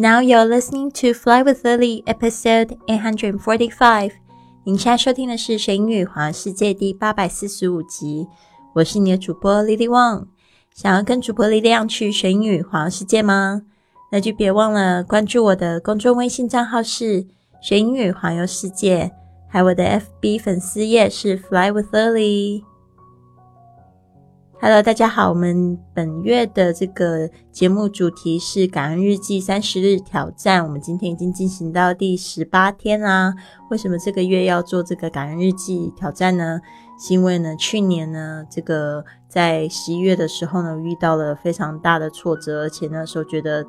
Now you're listening to Fly with Lily, episode eight hundred forty-five. 您现在收听的是《学英语环游世界》第八百四十五集。我是你的主播 Lily Wang。想要跟主播力量去学英语环游世界吗？那就别忘了关注我的公众微信账号是“学英语环游世界”，还有我的 FB 粉丝页是 “Fly with Lily”。Hello，大家好，我们本月的这个节目主题是感恩日记三十日挑战。我们今天已经进行到第十八天啦。为什么这个月要做这个感恩日记挑战呢？是因为呢，去年呢，这个在十一月的时候呢，遇到了非常大的挫折，而且那时候觉得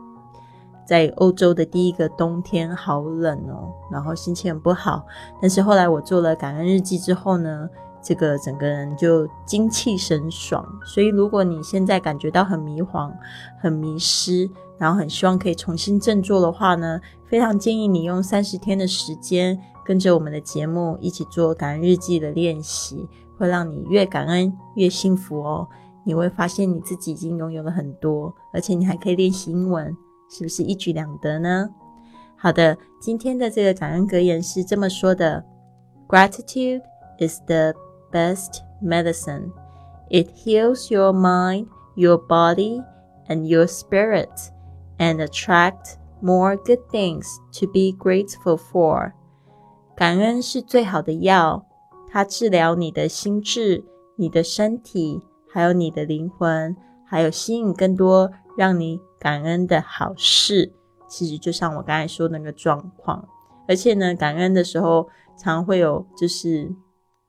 在欧洲的第一个冬天好冷哦，然后心情很不好。但是后来我做了感恩日记之后呢。这个整个人就精气神爽，所以如果你现在感觉到很迷茫、很迷失，然后很希望可以重新振作的话呢，非常建议你用三十天的时间，跟着我们的节目一起做感恩日记的练习，会让你越感恩越幸福哦。你会发现你自己已经拥有了很多，而且你还可以练习英文，是不是一举两得呢？好的，今天的这个感恩格言是这么说的：Gratitude is the best medicine. It heals your mind, your body, and your spirit, and attract more good things to be grateful for. 感恩是最好的药，它治疗你的心智、你的身体，还有你的灵魂，还有吸引更多让你感恩的好事。其实就像我刚才说那个状况，而且呢，感恩的时候常会有就是。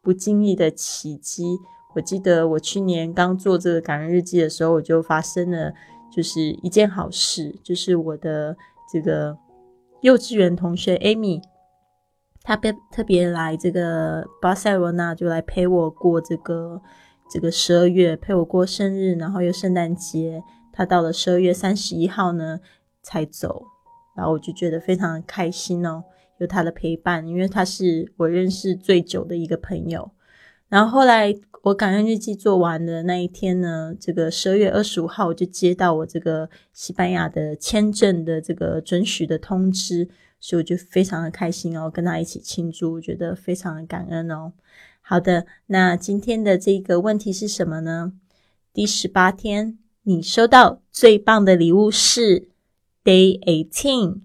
不经意的奇迹，我记得我去年刚做这个感恩日记的时候，我就发生了就是一件好事，就是我的这个幼稚园同学 Amy，她别特别来这个巴塞罗那，就来陪我过这个这个十二月，陪我过生日，然后又圣诞节。她到了十二月三十一号呢才走，然后我就觉得非常的开心哦。有他的陪伴，因为他是我认识最久的一个朋友。然后后来我感恩日记做完的那一天呢，这个十二月二十五号，我就接到我这个西班牙的签证的这个准许的通知，所以我就非常的开心哦，跟他一起庆祝，我觉得非常的感恩哦。好的，那今天的这个问题是什么呢？第十八天，你收到最棒的礼物是 Day eighteen。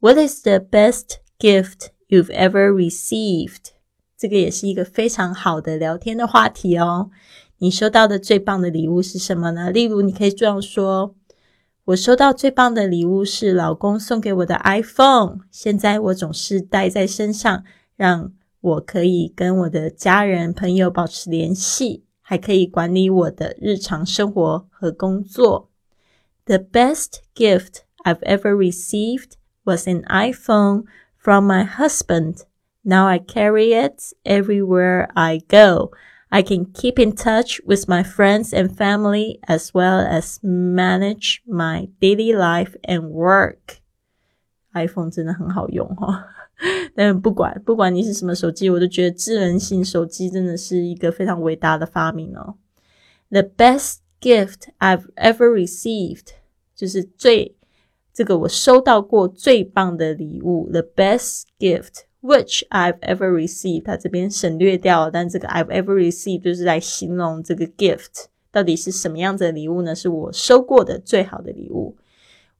What is the best Gift you've ever received，这个也是一个非常好的聊天的话题哦。你收到的最棒的礼物是什么呢？例如，你可以这样说：“我收到最棒的礼物是老公送给我的 iPhone，现在我总是带在身上，让我可以跟我的家人朋友保持联系，还可以管理我的日常生活和工作。The best gift I've ever received was an iPhone。” from my husband. Now I carry it everywhere I go. I can keep in touch with my friends and family as well as manage my daily life and work. iPhone 真的很好用哈，但不管不管你是什么手机，我都觉得智能型手机真的是一个非常伟大的发明哦。The best gift I've ever received 就是最 这个我收到过最棒的礼物，the best gift which I've ever received。它这边省略掉了，但这个 I've ever received 就是来形容这个 gift 到底是什么样子的礼物呢？是我收过的最好的礼物。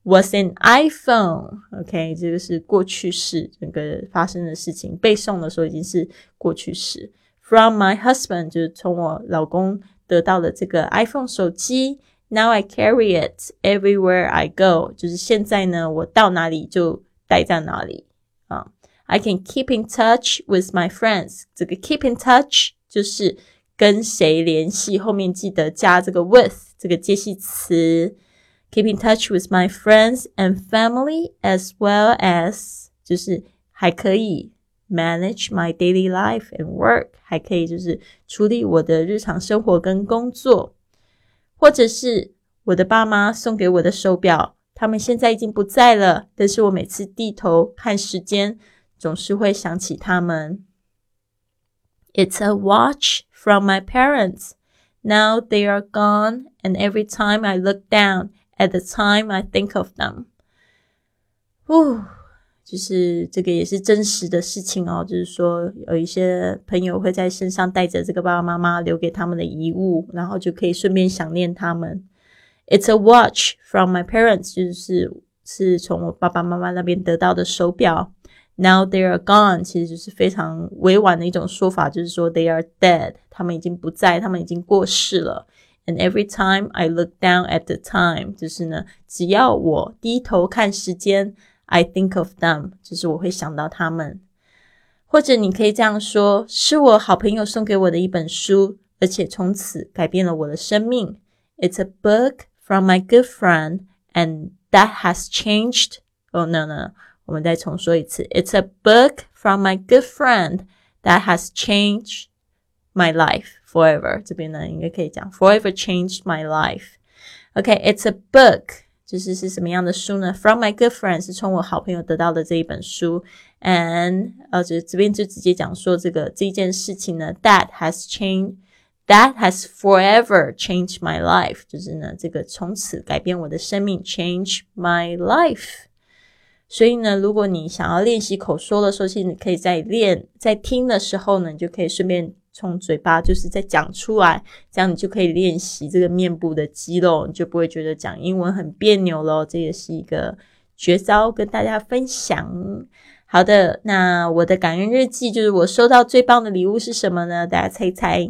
Was an iPhone。OK，这个是过去式，整个发生的事情背诵的时候已经是过去式。From my husband 就是从我老公得到的这个 iPhone 手机。Now I carry it everywhere I go，就是现在呢，我到哪里就待在哪里啊。I can keep in touch with my friends，这个 keep in touch 就是跟谁联系，后面记得加这个 with 这个介系词。Keep in touch with my friends and family as well as 就是还可以 manage my daily life and work，还可以就是处理我的日常生活跟工作。 或者是我的爸妈送给我的手表，他们现在已经不在了。但是我每次低头看时间，总是会想起他们。It's a watch from my parents. Now they are gone, and every time I look down at the time, I think of them. 哦， 就是这个也是真实的事情哦。就是说，有一些朋友会在身上带着这个爸爸妈妈留给他们的遗物，然后就可以顺便想念他们。It's a watch from my parents，就是是从我爸爸妈妈那边得到的手表。Now they are gone，其实就是非常委婉的一种说法，就是说 they are dead，他们已经不在，他们已经过世了。And every time I look down at the time，就是呢，只要我低头看时间 ，I think of them，就是我会想到他们。或者你可以这样说：是我好朋友送给我的一本书，而且从此改变了我的生命。It's a book from my good friend, and that has changed. Oh no no. 我们再重说一次，It's a book from my good friend that has changed my life forever。这边呢，应该可以讲 forever changed my life。OK，It's a book， 就是是什么样的书呢？From my good friend 是从我好朋友得到的这一本书，and 呃，就这边就直接讲说这个这件事情呢，that has changed。That has forever changed my life，就是呢，这个从此改变我的生命，change my life。所以呢，如果你想要练习口说的时候，其实你可以在练、在听的时候呢，你就可以顺便从嘴巴就是在讲出来，这样你就可以练习这个面部的肌肉，你就不会觉得讲英文很别扭咯。这也是一个绝招，跟大家分享。好的，那我的感恩日记就是我收到最棒的礼物是什么呢？大家猜猜。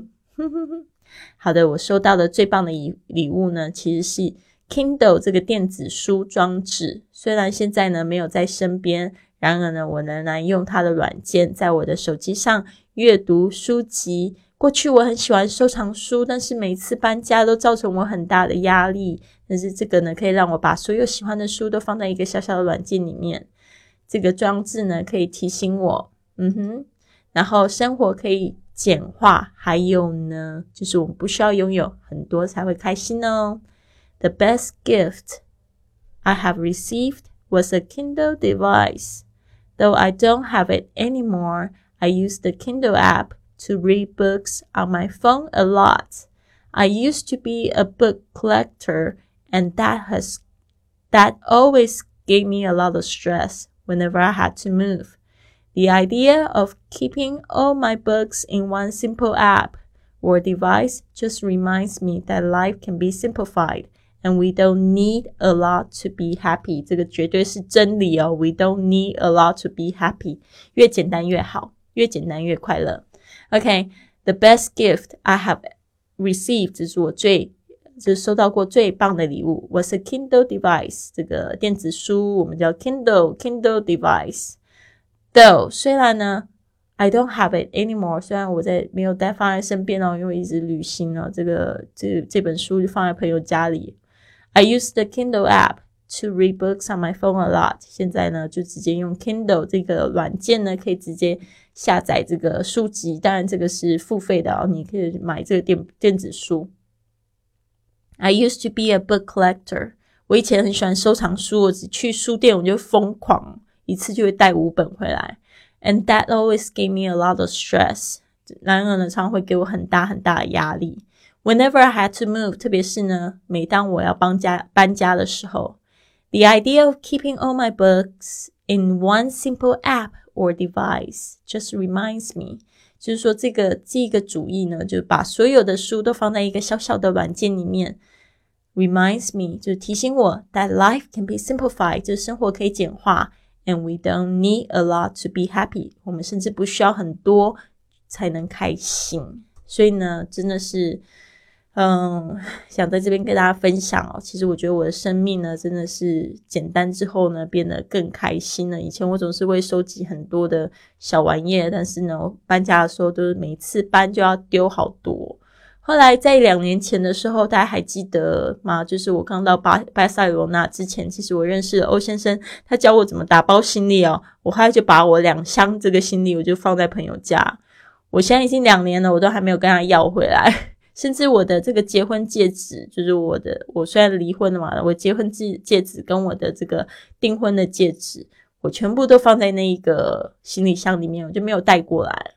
好的，我收到的最棒的礼礼物呢，其实是。Kindle 这个电子书装置，虽然现在呢没有在身边，然而呢，我仍然用它的软件在我的手机上阅读书籍。过去我很喜欢收藏书，但是每次搬家都造成我很大的压力。但是这个呢，可以让我把所有喜欢的书都放在一个小小的软件里面。这个装置呢，可以提醒我，嗯哼，然后生活可以简化。还有呢，就是我们不需要拥有很多才会开心哦。The best gift I have received was a Kindle device. Though I don't have it anymore, I use the Kindle app to read books on my phone a lot. I used to be a book collector and that has that always gave me a lot of stress whenever I had to move. The idea of keeping all my books in one simple app or device just reminds me that life can be simplified And we don't need a lot to be happy，这个绝对是真理哦。We don't need a lot to be happy，越简单越好， 越简单越快乐。OK，the best gift I have received，这是我最就是收到过最棒的礼物，was a Kindle device，这个电子书我们叫 Kindle Kindle device。Though 虽然呢，I don't have it anymore，虽然我在没有带放在身边哦，因为一直旅行哦，这个这这本书就放在朋友家里。I use the Kindle app to read books on my phone a lot。现在呢，就直接用 Kindle 这个软件呢，可以直接 下载这个书籍。当然，这个是付费的哦，你可以买这个电电子书。I used to be a book collector。我以前很喜欢收藏书，我只去书店我就疯狂，一次就会带五本回来。And that always gave me a lot of stress。然而呢，常会给我很大很大的压力。Whenever I had to move，特别是呢，每当我要搬家搬家的时候，the idea of keeping all my books in one simple app or device just reminds me，就是说这个这个主意呢，就把所有的书都放在一个小小的软件里面，reminds me 就提醒我 that life can be simplified，就是生活可以简化，and we don't need a lot to be happy，我们甚至不需要很多才能开心。所以呢，真的是。嗯，想在这边跟大家分享哦。其实我觉得我的生命呢，真的是简单之后呢，变得更开心了。以前我总是会收集很多的小玩意，但是呢，搬家的时候都是每次搬就要丢好多。后来在两年前的时候，大家还记得吗？就是我刚到巴巴塞罗那之前，其实我认识欧先生，他教我怎么打包行李哦。我后来就把我两箱这个行李，我就放在朋友家。我现在已经两年了，我都还没有跟他要回来。甚至我的这个结婚戒指，就是我的，我虽然离婚了嘛，我结婚戒戒指跟我的这个订婚的戒指，我全部都放在那一个行李箱里面，我就没有带过来。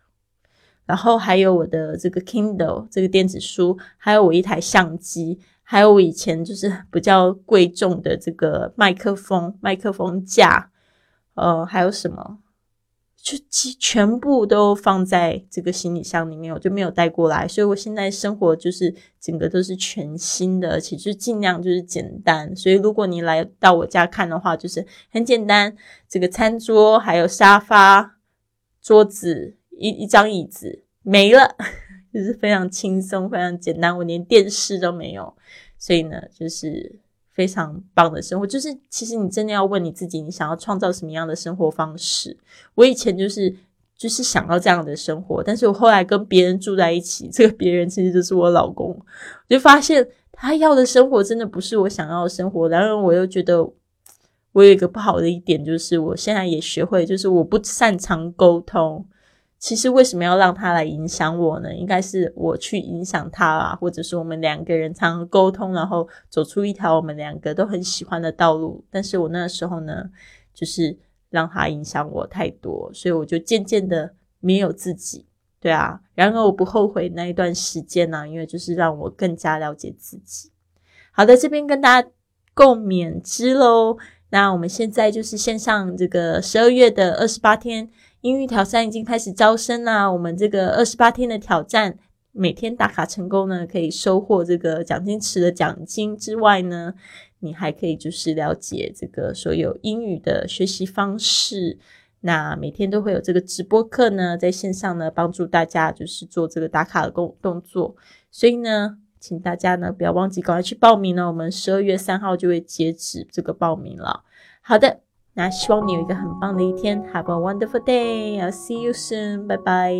然后还有我的这个 Kindle 这个电子书，还有我一台相机，还有我以前就是比较贵重的这个麦克风麦克风架，呃，还有什么？就全部都放在这个行李箱里面，我就没有带过来。所以我现在生活就是整个都是全新的，而且就尽量就是简单。所以如果你来到我家看的话，就是很简单，这个餐桌还有沙发、桌子一一张椅子没了，就是非常轻松、非常简单。我连电视都没有，所以呢，就是。非常棒的生活，就是其实你真的要问你自己，你想要创造什么样的生活方式？我以前就是就是想要这样的生活，但是我后来跟别人住在一起，这个别人其实就是我老公，我就发现他要的生活真的不是我想要的生活。然后我又觉得我有一个不好的一点，就是我现在也学会，就是我不擅长沟通。其实为什么要让他来影响我呢？应该是我去影响他啊，或者是我们两个人常常沟通，然后走出一条我们两个都很喜欢的道路。但是我那时候呢，就是让他影响我太多，所以我就渐渐的没有自己。对啊，然而我不后悔那一段时间呢，因为就是让我更加了解自己。好的，这边跟大家共勉之喽。那我们现在就是线上这个十二月的二十八天。英语挑战已经开始招生啦！我们这个二十八天的挑战，每天打卡成功呢，可以收获这个奖金池的奖金之外呢，你还可以就是了解这个所有英语的学习方式。那每天都会有这个直播课呢，在线上呢，帮助大家就是做这个打卡的工动作。所以呢，请大家呢不要忘记赶快去报名呢，我们十二月三号就会截止这个报名了。好的。那希望你有一个很棒的一天，Have a wonderful day. I'll see you soon. 拜拜